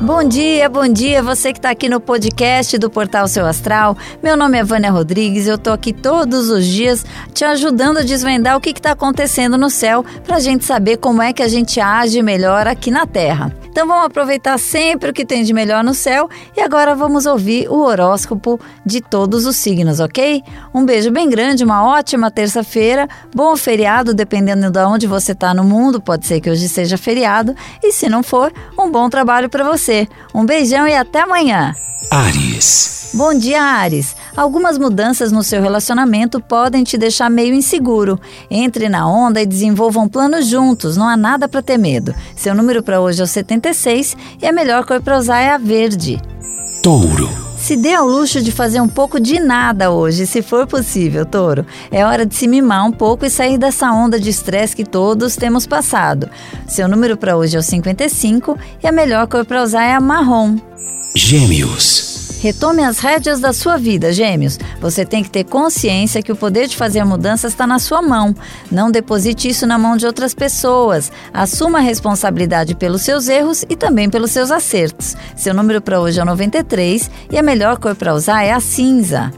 Bom dia, bom dia, você que está aqui no podcast do Portal Seu Astral. Meu nome é Vânia Rodrigues, eu estou aqui todos os dias te ajudando a desvendar o que está acontecendo no céu para a gente saber como é que a gente age melhor aqui na Terra. Então vamos aproveitar sempre o que tem de melhor no céu e agora vamos ouvir o horóscopo de todos os signos, ok? Um beijo bem grande, uma ótima terça-feira, bom feriado, dependendo de onde você está no mundo, pode ser que hoje seja feriado, e se não for, um bom trabalho para você. Um beijão e até amanhã! Ares. Bom dia, Ares. Algumas mudanças no seu relacionamento podem te deixar meio inseguro. Entre na onda e desenvolvam planos juntos, não há nada para ter medo. Seu número para hoje é o 76 e a melhor cor para usar é a verde. Touro. Se dê ao luxo de fazer um pouco de nada hoje, se for possível, touro. É hora de se mimar um pouco e sair dessa onda de estresse que todos temos passado. Seu número para hoje é o 55 e a melhor cor para usar é a marrom. Gêmeos. Retome as rédeas da sua vida, gêmeos. Você tem que ter consciência que o poder de fazer mudanças está na sua mão. Não deposite isso na mão de outras pessoas. Assuma a responsabilidade pelos seus erros e também pelos seus acertos. Seu número para hoje é o 93 e a melhor cor para usar é a cinza.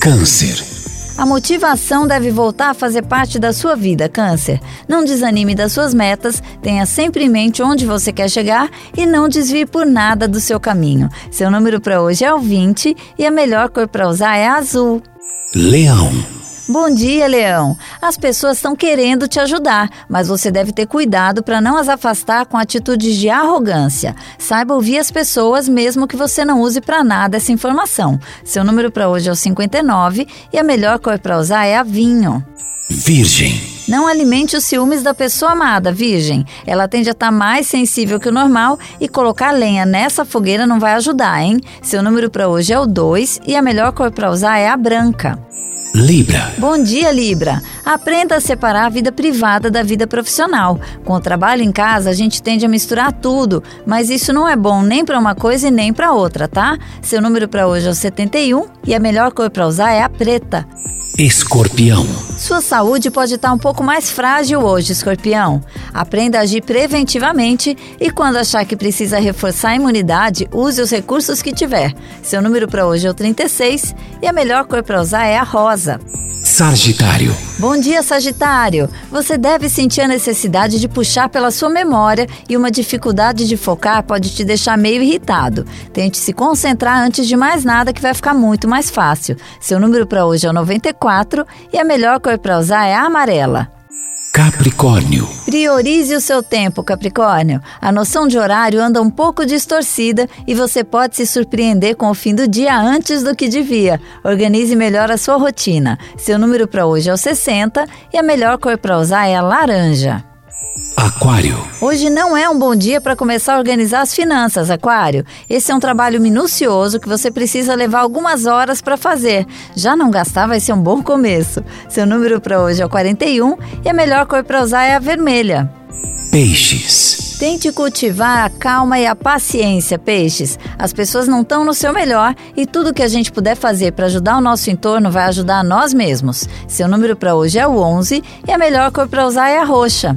Câncer. A motivação deve voltar a fazer parte da sua vida, Câncer. Não desanime das suas metas, tenha sempre em mente onde você quer chegar e não desvie por nada do seu caminho. Seu número para hoje é o 20 e a melhor cor para usar é azul. Leão. Bom dia, Leão. As pessoas estão querendo te ajudar, mas você deve ter cuidado para não as afastar com atitudes de arrogância. Saiba ouvir as pessoas, mesmo que você não use para nada essa informação. Seu número para hoje é o 59 e a melhor cor para usar é a vinho. Virgem. Não alimente os ciúmes da pessoa amada, virgem. Ela tende a estar mais sensível que o normal e colocar lenha nessa fogueira não vai ajudar, hein? Seu número para hoje é o 2 e a melhor cor para usar é a branca. Libra. Bom dia, Libra. Aprenda a separar a vida privada da vida profissional. Com o trabalho em casa, a gente tende a misturar tudo, mas isso não é bom nem para uma coisa e nem para outra, tá? Seu número para hoje é o 71 e a melhor cor para usar é a preta. Escorpião. Sua saúde pode estar um pouco mais frágil hoje, escorpião. Aprenda a agir preventivamente e, quando achar que precisa reforçar a imunidade, use os recursos que tiver. Seu número para hoje é o 36 e a melhor cor para usar é a rosa. Sagitário. Bom dia, Sagitário! Você deve sentir a necessidade de puxar pela sua memória e uma dificuldade de focar pode te deixar meio irritado. Tente se concentrar antes de mais nada que vai ficar muito mais fácil. Seu número para hoje é o 94 e a melhor cor para usar é a amarela. Capricórnio. Priorize o seu tempo, Capricórnio. A noção de horário anda um pouco distorcida e você pode se surpreender com o fim do dia antes do que devia. Organize melhor a sua rotina. Seu número para hoje é o 60 e a melhor cor para usar é a laranja. Aquário. Hoje não é um bom dia para começar a organizar as finanças, Aquário. Esse é um trabalho minucioso que você precisa levar algumas horas para fazer. Já não gastar vai ser um bom começo. Seu número para hoje é o 41 e a melhor cor para usar é a vermelha. Peixes. Tente cultivar a calma e a paciência, peixes. As pessoas não estão no seu melhor e tudo que a gente puder fazer para ajudar o nosso entorno vai ajudar a nós mesmos. Seu número para hoje é o 11 e a melhor cor para usar é a roxa.